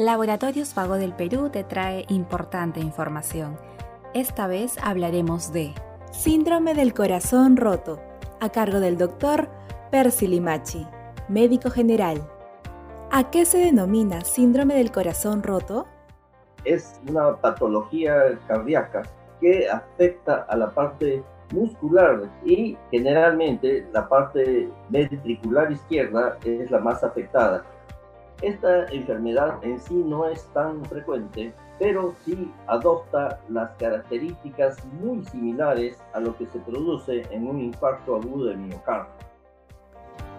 Laboratorios Vago del Perú te trae importante información. Esta vez hablaremos de Síndrome del corazón roto, a cargo del doctor Percy Limachi, médico general. ¿A qué se denomina síndrome del corazón roto? Es una patología cardíaca que afecta a la parte muscular y generalmente la parte ventricular izquierda es la más afectada. Esta enfermedad en sí no es tan frecuente, pero sí adopta las características muy similares a lo que se produce en un infarto agudo de miocardio.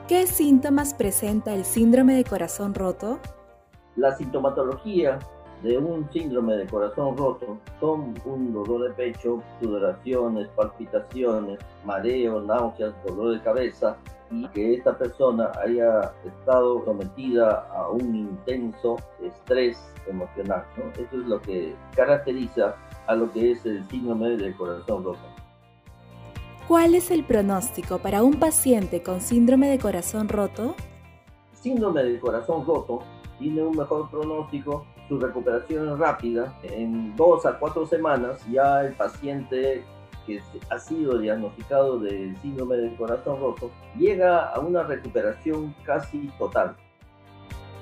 ¿Qué síntomas presenta el síndrome de corazón roto? La sintomatología de un síndrome de corazón roto son un dolor de pecho, sudoraciones, palpitaciones, mareo, náuseas, dolor de cabeza y que esta persona haya estado sometida a un intenso estrés emocional. Eso es lo que caracteriza a lo que es el síndrome de corazón roto. ¿Cuál es el pronóstico para un paciente con síndrome de corazón roto? Síndrome de corazón roto tiene un mejor pronóstico su recuperación es rápida. En dos a cuatro semanas ya el paciente que ha sido diagnosticado de síndrome del corazón roto llega a una recuperación casi total.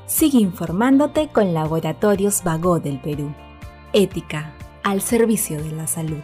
Sigue informándote con Laboratorios Vago del Perú. Ética al servicio de la salud.